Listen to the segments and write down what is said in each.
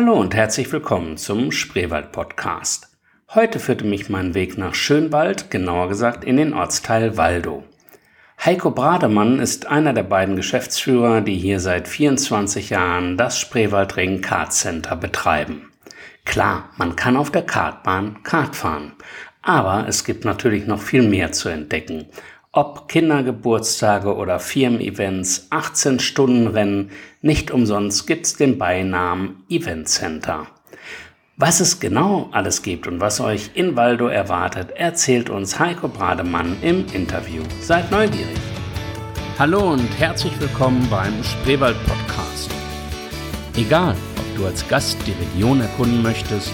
Hallo und herzlich willkommen zum Spreewald Podcast. Heute führte mich mein Weg nach Schönwald, genauer gesagt in den Ortsteil Waldow. Heiko Brademann ist einer der beiden Geschäftsführer, die hier seit 24 Jahren das Spreewaldring Kart Center betreiben. Klar, man kann auf der Kartbahn Kart fahren, aber es gibt natürlich noch viel mehr zu entdecken. Ob Kindergeburtstage oder Firmen-Events, 18-Stunden-Rennen, nicht umsonst gibt's den Beinamen Event Center. Was es genau alles gibt und was euch in Waldo erwartet, erzählt uns Heiko Brademann im Interview. Seid neugierig. Hallo und herzlich willkommen beim Spreewald Podcast. Egal, ob du als Gast die Region erkunden möchtest,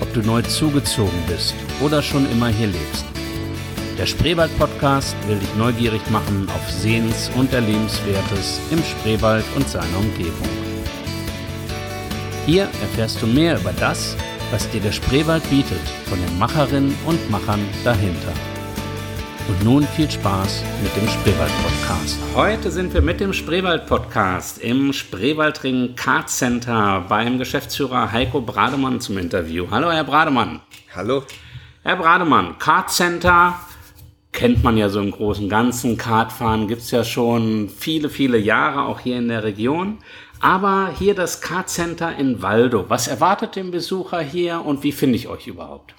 ob du neu zugezogen bist oder schon immer hier lebst. Der Spreewald-Podcast will dich neugierig machen auf Sehens- und Erlebenswertes im Spreewald und seiner Umgebung. Hier erfährst du mehr über das, was dir der Spreewald bietet, von den Macherinnen und Machern dahinter. Und nun viel Spaß mit dem Spreewald-Podcast. Heute sind wir mit dem Spreewald-Podcast im Spreewaldring Kart Center beim Geschäftsführer Heiko Brademann zum Interview. Hallo, Herr Brademann. Hallo. Herr Brademann, Kart Center kennt man ja so im großen Ganzen. Kartfahren gibt es ja schon viele, viele Jahre, auch hier in der Region. Aber hier das Kartcenter in Waldo. Was erwartet den Besucher hier und wie finde ich euch überhaupt?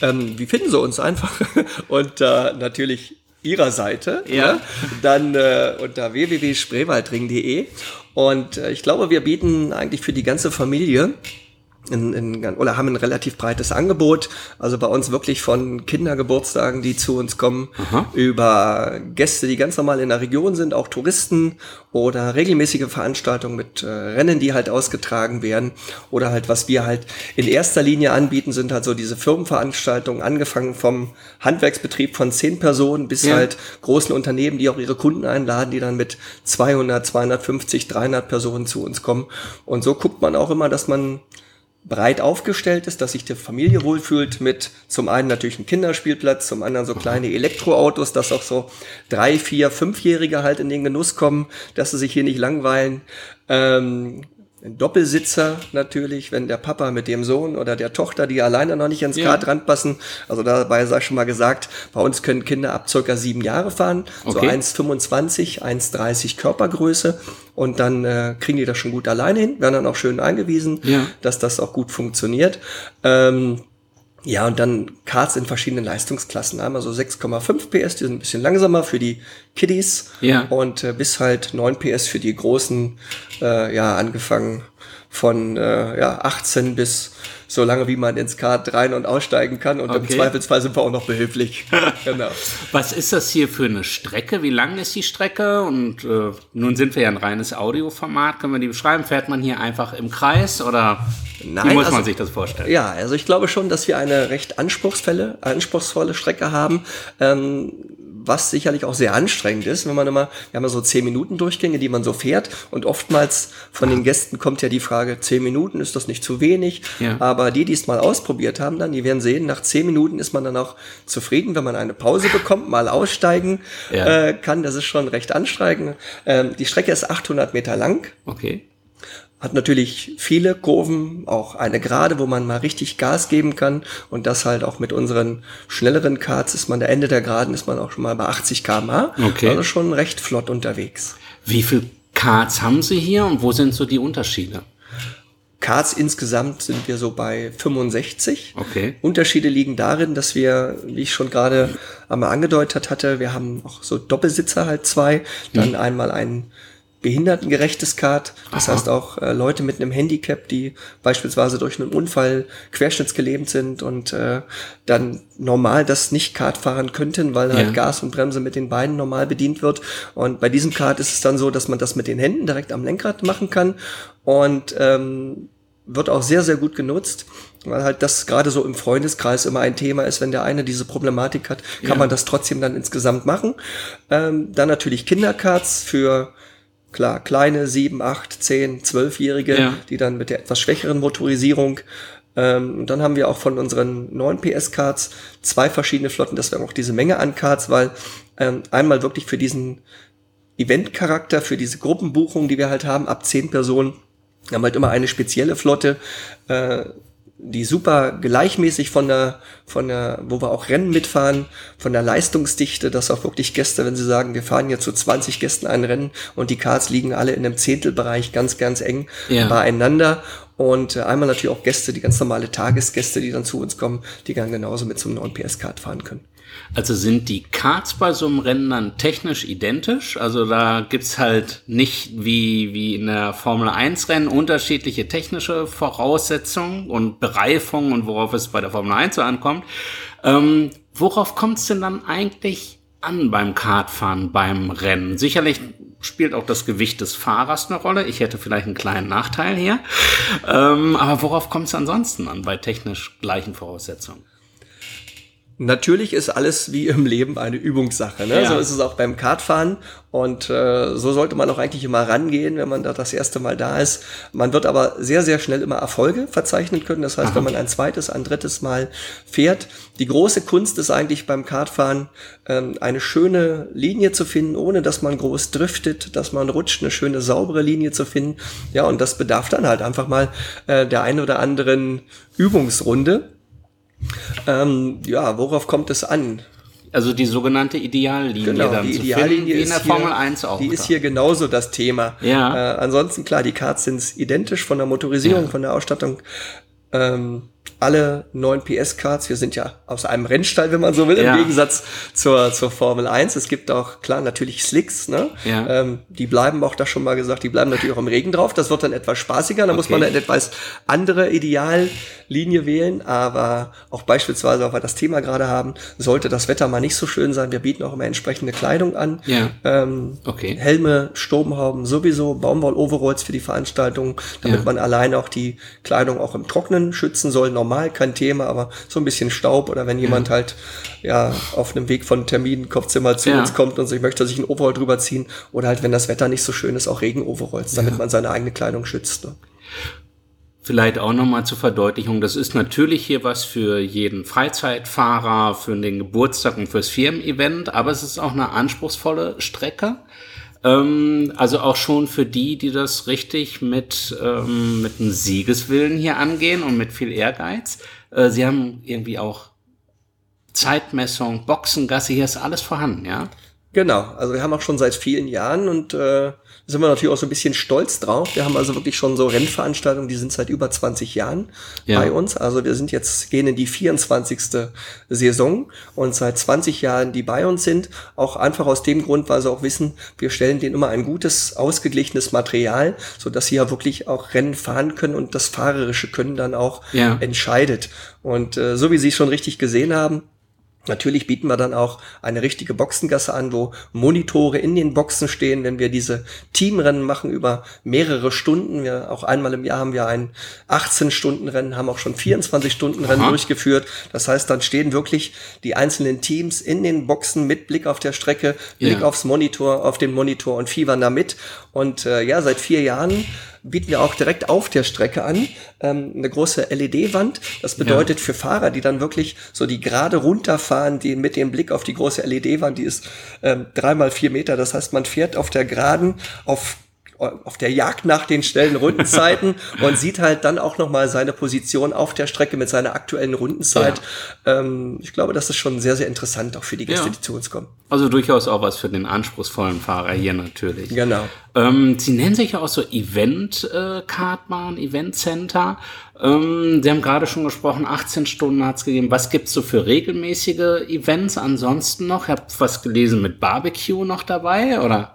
Ähm, wie finden Sie uns einfach? und äh, natürlich Ihrer Seite, ja. Ne? dann äh, unter www.spreewaldring.de. Und äh, ich glaube, wir bieten eigentlich für die ganze Familie in, in, oder haben ein relativ breites Angebot. Also bei uns wirklich von Kindergeburtstagen, die zu uns kommen, Aha. über Gäste, die ganz normal in der Region sind, auch Touristen oder regelmäßige Veranstaltungen mit äh, Rennen, die halt ausgetragen werden. Oder halt, was wir halt in erster Linie anbieten, sind halt so diese Firmenveranstaltungen, angefangen vom Handwerksbetrieb von zehn Personen bis ja. halt großen Unternehmen, die auch ihre Kunden einladen, die dann mit 200, 250, 300 Personen zu uns kommen. Und so guckt man auch immer, dass man breit aufgestellt ist, dass sich die Familie wohlfühlt mit zum einen natürlich einem Kinderspielplatz, zum anderen so kleine Elektroautos, dass auch so drei, vier, fünfjährige halt in den Genuss kommen, dass sie sich hier nicht langweilen. Ähm, ein Doppelsitzer natürlich, wenn der Papa mit dem Sohn oder der Tochter, die alleine noch nicht ins ja. Kart ranpassen. Also dabei sei schon mal gesagt, bei uns können Kinder ab circa sieben Jahre fahren, okay. so 1,25, 1,30 Körpergröße und dann äh, kriegen die das schon gut alleine hin, werden dann auch schön eingewiesen, ja. dass das auch gut funktioniert. Ähm, ja, und dann Karts in verschiedenen Leistungsklassen. Einmal so 6,5 PS, die sind ein bisschen langsamer für die Kiddies. Ja. Und äh, bis halt 9 PS für die großen, äh, ja, angefangen von äh, ja, 18 bis so lange, wie man ins Kart rein- und aussteigen kann. Und okay. im Zweifelsfall sind wir auch noch behilflich. genau. Was ist das hier für eine Strecke? Wie lang ist die Strecke? Und äh, nun sind wir ja ein reines Audioformat. Können wir die beschreiben? Fährt man hier einfach im Kreis oder Nein, wie muss also, man sich das vorstellen? Ja, also ich glaube schon, dass wir eine recht anspruchsvolle, anspruchsvolle Strecke haben. Ähm, was sicherlich auch sehr anstrengend ist, wenn man immer, wir haben ja so zehn Minuten Durchgänge, die man so fährt und oftmals von den Gästen kommt ja die Frage, zehn Minuten, ist das nicht zu wenig? Ja. Aber die, die es mal ausprobiert haben, dann, die werden sehen, nach zehn Minuten ist man dann auch zufrieden, wenn man eine Pause bekommt, mal aussteigen ja. äh, kann, das ist schon recht anstrengend. Ähm, die Strecke ist 800 Meter lang. Okay. Hat natürlich viele Kurven, auch eine gerade, wo man mal richtig Gas geben kann. Und das halt auch mit unseren schnelleren Karts ist man der Ende der Geraden, ist man auch schon mal bei 80 km/h. Okay. Also schon recht flott unterwegs. Wie viel Karts haben Sie hier und wo sind so die Unterschiede? Karts insgesamt sind wir so bei 65. Okay. Unterschiede liegen darin, dass wir, wie ich schon gerade einmal angedeutet hatte, wir haben auch so Doppelsitzer halt zwei, dann mhm. einmal einen behindertengerechtes Kart. Das Aha. heißt auch äh, Leute mit einem Handicap, die beispielsweise durch einen Unfall querschnittsgelähmt sind und äh, dann normal das nicht Kart fahren könnten, weil halt ja. Gas und Bremse mit den Beinen normal bedient wird. Und bei diesem Kart ist es dann so, dass man das mit den Händen direkt am Lenkrad machen kann und ähm, wird auch sehr, sehr gut genutzt weil halt das gerade so im Freundeskreis immer ein Thema ist, wenn der eine diese Problematik hat, kann ja. man das trotzdem dann insgesamt machen. Ähm, dann natürlich Kindercards für klar, kleine sieben, acht, zehn, zwölfjährige, ja. die dann mit der etwas schwächeren Motorisierung ähm, und dann haben wir auch von unseren neuen PS-Cards zwei verschiedene Flotten, das wäre auch diese Menge an Cards, weil ähm, einmal wirklich für diesen Event-Charakter, für diese Gruppenbuchung, die wir halt haben, ab zehn Personen, Wir haben halt immer eine spezielle Flotte, äh, die super gleichmäßig von der, von der, wo wir auch Rennen mitfahren, von der Leistungsdichte, dass auch wirklich Gäste, wenn sie sagen, wir fahren jetzt zu 20 Gästen ein Rennen und die Karts liegen alle in einem Zehntelbereich ganz, ganz eng ja. beieinander. Und äh, einmal natürlich auch Gäste, die ganz normale Tagesgäste, die dann zu uns kommen, die dann genauso mit so einem 9 PS Kart fahren können. Also sind die Karts bei so einem Rennen dann technisch identisch? Also da gibt's halt nicht wie, wie in der Formel 1 Rennen unterschiedliche technische Voraussetzungen und Bereifung und worauf es bei der Formel 1 so ankommt. Ähm, worauf kommt's denn dann eigentlich an beim Kartfahren, beim Rennen? Sicherlich spielt auch das Gewicht des Fahrers eine Rolle. Ich hätte vielleicht einen kleinen Nachteil hier. Ähm, aber worauf kommt es ansonsten an bei technisch gleichen Voraussetzungen? Natürlich ist alles wie im Leben eine Übungssache. Ne? Ja. So ist es auch beim Kartfahren. Und äh, so sollte man auch eigentlich immer rangehen, wenn man da das erste Mal da ist. Man wird aber sehr, sehr schnell immer Erfolge verzeichnen können. Das heißt, Aha. wenn man ein zweites, ein drittes Mal fährt. Die große Kunst ist eigentlich beim Kartfahren, ähm, eine schöne Linie zu finden, ohne dass man groß driftet, dass man rutscht, eine schöne, saubere Linie zu finden. Ja, und das bedarf dann halt einfach mal äh, der ein oder anderen Übungsrunde. Ähm, ja, worauf kommt es an? Also die sogenannte Ideallinie genau, dann die Ideallinie in der Formel 1 auch. Die ist hier genauso das Thema. Ja. Äh, ansonsten klar, die Karts sind identisch von der Motorisierung, ja. von der Ausstattung. Ähm, alle 9 PS-Cards. Wir sind ja aus einem Rennstall, wenn man so will, ja. im Gegensatz zur, zur Formel 1. Es gibt auch, klar, natürlich Slicks, ne? Ja. Ähm, die bleiben auch da schon mal gesagt, die bleiben natürlich auch im Regen drauf. Das wird dann etwas spaßiger. Da okay. muss man eine etwas andere Ideallinie wählen. Aber auch beispielsweise, auch weil wir das Thema gerade haben, sollte das Wetter mal nicht so schön sein. Wir bieten auch immer entsprechende Kleidung an. Ja. Ähm, okay. Helme, Sturmhauben sowieso, Baumwoll-Overalls für die Veranstaltung, damit ja. man alleine auch die Kleidung auch im Trocknen schützen soll. Normal kein Thema, aber so ein bisschen Staub oder wenn jemand ja. halt ja auf einem Weg von Termin Kopfzimmer zu ja. uns kommt und sich möchte sich ein Overall drüber ziehen oder halt wenn das Wetter nicht so schön ist, auch Regen-Overalls, damit ja. man seine eigene Kleidung schützt. Ne? Vielleicht auch nochmal zur Verdeutlichung, das ist natürlich hier was für jeden Freizeitfahrer, für den Geburtstag und fürs Firmen-Event, aber es ist auch eine anspruchsvolle Strecke. Ähm, also auch schon für die, die das richtig mit, ähm, mit einem Siegeswillen hier angehen und mit viel Ehrgeiz. Äh, sie haben irgendwie auch Zeitmessung, Boxengasse, hier ist alles vorhanden, ja? Genau, also wir haben auch schon seit vielen Jahren und äh, sind wir natürlich auch so ein bisschen stolz drauf. Wir haben also wirklich schon so Rennveranstaltungen, die sind seit über 20 Jahren ja. bei uns. Also wir sind jetzt, gehen in die 24. Saison und seit 20 Jahren, die bei uns sind. Auch einfach aus dem Grund, weil sie auch wissen, wir stellen denen immer ein gutes, ausgeglichenes Material, so dass sie ja wirklich auch Rennen fahren können und das fahrerische Können dann auch ja. entscheidet. Und äh, so wie Sie schon richtig gesehen haben, Natürlich bieten wir dann auch eine richtige Boxengasse an, wo Monitore in den Boxen stehen, wenn wir diese Teamrennen machen über mehrere Stunden. Wir auch einmal im Jahr haben wir ein 18-Stunden-Rennen, haben auch schon 24-Stunden-Rennen durchgeführt. Das heißt, dann stehen wirklich die einzelnen Teams in den Boxen mit Blick auf der Strecke, Blick ja. aufs Monitor, auf den Monitor und fiebern da mit. Und äh, ja, seit vier Jahren bieten wir auch direkt auf der Strecke an, ähm, eine große LED-Wand. Das bedeutet ja. für Fahrer, die dann wirklich so die gerade runterfahren, die mit dem Blick auf die große LED-Wand, die ist ähm, dreimal vier Meter. Das heißt, man fährt auf der Geraden auf auf der Jagd nach den schnellen Rundenzeiten und sieht halt dann auch nochmal seine Position auf der Strecke mit seiner aktuellen Rundenzeit. Ja. Ähm, ich glaube, das ist schon sehr, sehr interessant auch für die Gäste, ja. die zu uns kommen. Also durchaus auch was für den anspruchsvollen Fahrer hier natürlich. Genau. Ähm, Sie nennen sich ja auch so Event-Kartbahn, äh, Event-Center. Ähm, Sie haben gerade schon gesprochen, 18 Stunden hat es gegeben. Was gibt's so für regelmäßige Events ansonsten noch? Ich habe was gelesen mit Barbecue noch dabei, oder?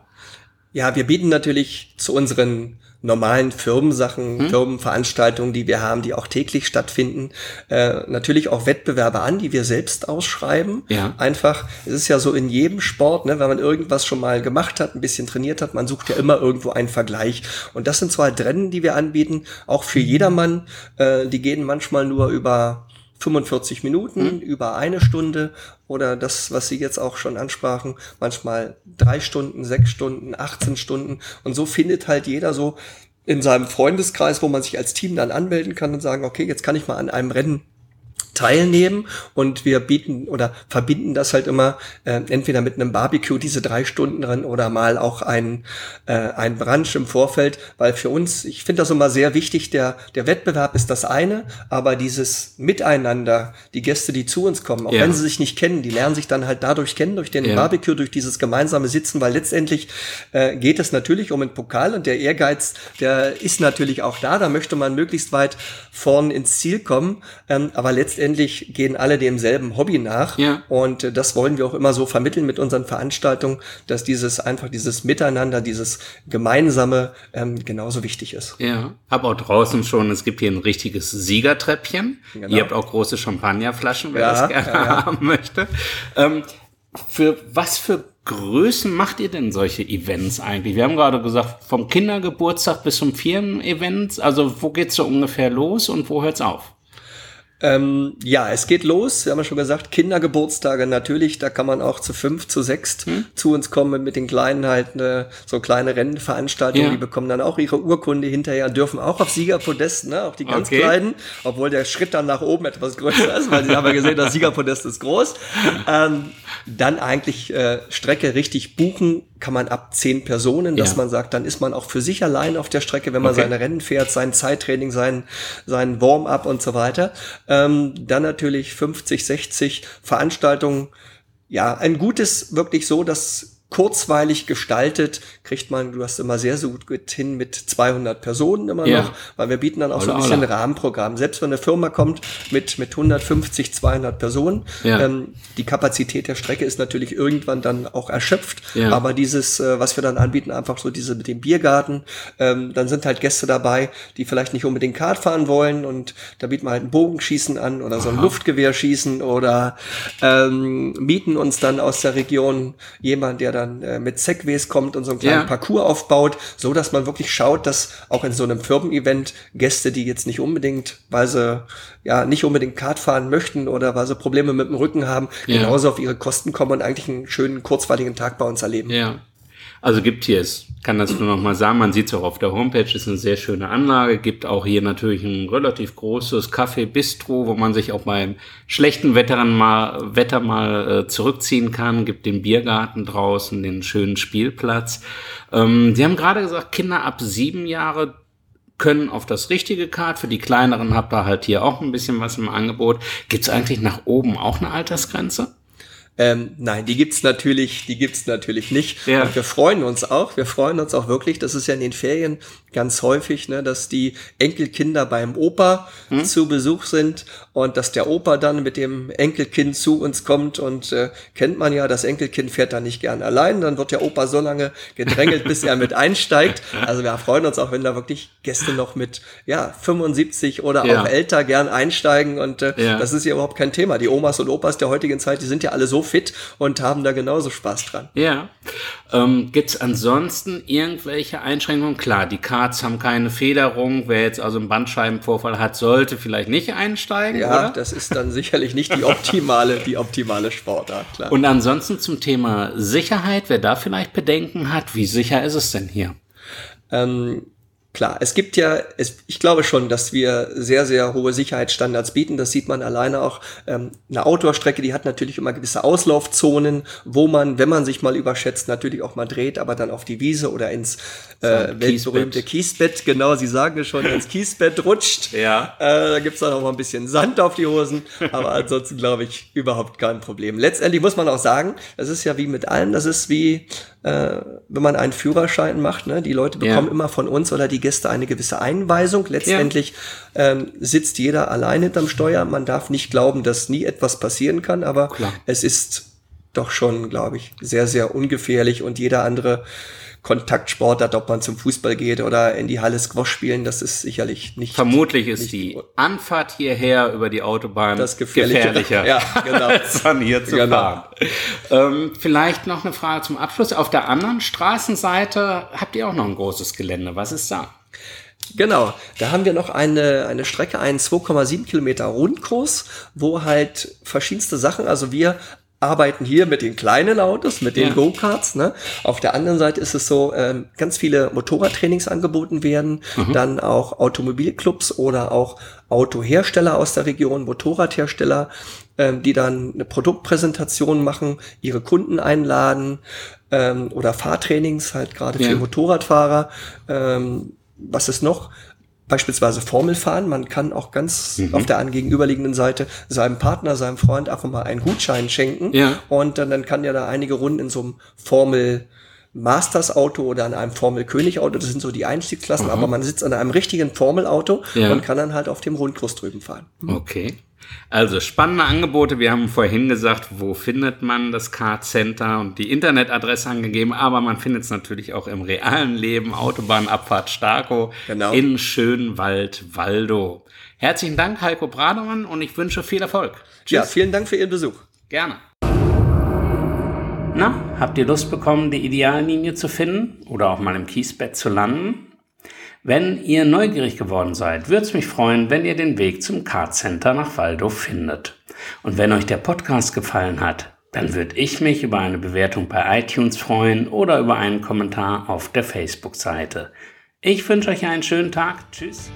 Ja, wir bieten natürlich zu unseren normalen Firmensachen, hm? Firmenveranstaltungen, die wir haben, die auch täglich stattfinden, äh, natürlich auch Wettbewerbe an, die wir selbst ausschreiben. Ja. Einfach, es ist ja so in jedem Sport, ne, wenn man irgendwas schon mal gemacht hat, ein bisschen trainiert hat, man sucht ja immer irgendwo einen Vergleich. Und das sind zwei Rennen, die wir anbieten, auch für jedermann. Äh, die gehen manchmal nur über 45 Minuten, mhm. über eine Stunde oder das, was Sie jetzt auch schon ansprachen, manchmal drei Stunden, sechs Stunden, 18 Stunden. Und so findet halt jeder so in seinem Freundeskreis, wo man sich als Team dann anmelden kann und sagen, okay, jetzt kann ich mal an einem Rennen teilnehmen und wir bieten oder verbinden das halt immer äh, entweder mit einem Barbecue diese drei Stunden drin oder mal auch ein, äh, ein Brunch im Vorfeld, weil für uns, ich finde das immer sehr wichtig, der, der Wettbewerb ist das eine, aber dieses Miteinander, die Gäste, die zu uns kommen, auch ja. wenn sie sich nicht kennen, die lernen sich dann halt dadurch kennen, durch den ja. Barbecue, durch dieses gemeinsame Sitzen, weil letztendlich äh, geht es natürlich um einen Pokal und der Ehrgeiz, der ist natürlich auch da, da möchte man möglichst weit vorn ins Ziel kommen, ähm, aber letztendlich letztendlich gehen alle demselben Hobby nach. Ja. Und äh, das wollen wir auch immer so vermitteln mit unseren Veranstaltungen, dass dieses einfach dieses Miteinander, dieses Gemeinsame ähm, genauso wichtig ist. Ja, hab auch draußen schon, es gibt hier ein richtiges Siegertreppchen. Genau. Ihr habt auch große Champagnerflaschen, wer ja, das gerne ja, ja. haben möchte. Ähm, für was für Größen macht ihr denn solche Events eigentlich? Wir haben gerade gesagt, vom Kindergeburtstag bis zum Firmen-Event. Also wo geht's so ungefähr los und wo hört's auf? Ähm, ja, es geht los. Wir haben ja schon gesagt, Kindergeburtstage natürlich, da kann man auch zu fünf, zu sechs hm? zu uns kommen mit den Kleinen halt ne, so kleine Rennveranstaltungen. Ja. Die bekommen dann auch ihre Urkunde hinterher, dürfen auch auf Siegerpodest, ne, auch die ganz okay. Kleinen, obwohl der Schritt dann nach oben etwas größer ist, weil sie haben ja gesehen, das Siegerpodest ist groß. Ähm, dann eigentlich äh, Strecke richtig buchen kann man ab zehn Personen, dass ja. man sagt, dann ist man auch für sich allein auf der Strecke, wenn man okay. seine Rennen fährt, sein Zeittraining, sein, sein Warm-up und so weiter. Ähm, dann natürlich 50, 60 Veranstaltungen. Ja, ein gutes, wirklich so, dass kurzweilig gestaltet, kriegt man, du hast immer sehr, sehr gut hin mit 200 Personen immer ja. noch, weil wir bieten dann auch so ein bisschen ein Rahmenprogramm. Selbst wenn eine Firma kommt mit, mit 150, 200 Personen, ja. ähm, die Kapazität der Strecke ist natürlich irgendwann dann auch erschöpft, ja. aber dieses, äh, was wir dann anbieten, einfach so diese mit dem Biergarten, ähm, dann sind halt Gäste dabei, die vielleicht nicht unbedingt Kart fahren wollen und da bieten wir halt ein Bogenschießen an oder so ein Aha. Luftgewehrschießen oder ähm, mieten uns dann aus der Region jemand, der dann äh, mit Segways kommt und so einen kleinen ja. Parcours aufbaut, so dass man wirklich schaut, dass auch in so einem Firmen-Event Gäste, die jetzt nicht unbedingt, weil sie ja nicht unbedingt Kart fahren möchten oder weil sie Probleme mit dem Rücken haben, ja. genauso auf ihre Kosten kommen und eigentlich einen schönen kurzweiligen Tag bei uns erleben. Ja. Also gibt hier, es kann das nur noch mal sagen, man sieht es auch auf der Homepage, ist eine sehr schöne Anlage, gibt auch hier natürlich ein relativ großes Café-Bistro, wo man sich auch beim schlechten Wetter mal, Wetter mal äh, zurückziehen kann, gibt den Biergarten draußen, den schönen Spielplatz. Ähm, Sie haben gerade gesagt, Kinder ab sieben Jahre können auf das richtige Kart. Für die kleineren habt ihr halt hier auch ein bisschen was im Angebot. Gibt es eigentlich nach oben auch eine Altersgrenze? Ähm, nein, die gibt's natürlich, die gibt's natürlich nicht. Ja. Und wir freuen uns auch. Wir freuen uns auch wirklich. Das ist ja in den Ferien ganz häufig, ne, dass die Enkelkinder beim Opa hm? zu Besuch sind und dass der Opa dann mit dem Enkelkind zu uns kommt und äh, kennt man ja, das Enkelkind fährt da nicht gern allein, dann wird der Opa so lange gedrängelt, bis er mit einsteigt. Also wir freuen uns auch, wenn da wirklich Gäste noch mit ja 75 oder ja. auch älter gern einsteigen und äh, ja. das ist ja überhaupt kein Thema. Die Omas und Opas der heutigen Zeit, die sind ja alle so fit und haben da genauso Spaß dran. Ja. Ähm, Gibt es ansonsten irgendwelche Einschränkungen? Klar, die Karts haben keine Federung. Wer jetzt also einen Bandscheibenvorfall hat, sollte vielleicht nicht einsteigen. Ja, oder? das ist dann sicherlich nicht die optimale, die optimale Sportart. Klar. Und ansonsten zum Thema Sicherheit, wer da vielleicht Bedenken hat, wie sicher ist es denn hier? Ähm, Klar, es gibt ja, es, ich glaube schon, dass wir sehr, sehr hohe Sicherheitsstandards bieten. Das sieht man alleine auch. Ähm, eine Outdoor-Strecke, die hat natürlich immer gewisse Auslaufzonen, wo man, wenn man sich mal überschätzt, natürlich auch mal dreht, aber dann auf die Wiese oder ins äh, weltberühmte Kiesbett, genau, Sie sagen es schon, ins Kiesbett rutscht. Ja. Äh, da gibt's dann auch mal ein bisschen Sand auf die Hosen, aber ansonsten glaube ich überhaupt kein Problem. Letztendlich muss man auch sagen, das ist ja wie mit allem, das ist wie, äh, wenn man einen Führerschein macht, ne? die Leute bekommen ja. immer von uns oder die die Gäste eine gewisse Einweisung. Letztendlich ja. ähm, sitzt jeder alleine hinterm Steuer. Man darf nicht glauben, dass nie etwas passieren kann, aber Klar. es ist doch schon, glaube ich, sehr, sehr ungefährlich und jeder andere Kontaktsportart, ob man zum Fußball geht oder in die Halle Squash spielen, das ist sicherlich nicht. Vermutlich ist nicht die Anfahrt hierher über die Autobahn das gefährlicher, gefährlicher ja, genau. als hier zu genau. fahren. Ähm, vielleicht noch eine Frage zum Abschluss. Auf der anderen Straßenseite habt ihr auch noch ein großes Gelände. Was ist da? Genau, da haben wir noch eine, eine Strecke, einen 2,7 Kilometer Rundkurs, wo halt verschiedenste Sachen, also wir arbeiten hier mit den kleinen Autos, mit den ja. Go-Karts. Ne? Auf der anderen Seite ist es so, ähm, ganz viele Motorradtrainings angeboten werden, mhm. dann auch Automobilclubs oder auch Autohersteller aus der Region, Motorradhersteller, ähm, die dann eine Produktpräsentation machen, ihre Kunden einladen ähm, oder Fahrtrainings halt gerade ja. für Motorradfahrer. Ähm, was ist noch? Beispielsweise Formel fahren. Man kann auch ganz mhm. auf der gegenüberliegenden Seite seinem Partner, seinem Freund einfach mal einen Gutschein schenken. Ja. Und dann, dann kann ja da einige Runden in so einem Formel Masters Auto oder an einem Formel König Auto, das sind so die Einstiegsklassen, mhm. aber man sitzt an einem richtigen Formel Auto ja. und kann dann halt auf dem Rundkurs drüben fahren. Okay. Also spannende Angebote. Wir haben vorhin gesagt, wo findet man das Car Center und die Internetadresse angegeben, aber man findet es natürlich auch im realen Leben. Autobahnabfahrt Starko genau. in Schönwald, Waldo. Herzlichen Dank, Heiko Brademann, und ich wünsche viel Erfolg. Tschüss. Ja, vielen Dank für Ihren Besuch. Gerne. Na, habt ihr Lust bekommen, die Ideallinie zu finden oder auch mal im Kiesbett zu landen? Wenn ihr neugierig geworden seid, würde es mich freuen, wenn ihr den Weg zum Card Center nach Waldo findet. Und wenn euch der Podcast gefallen hat, dann würde ich mich über eine Bewertung bei iTunes freuen oder über einen Kommentar auf der Facebook-Seite. Ich wünsche euch einen schönen Tag. Tschüss.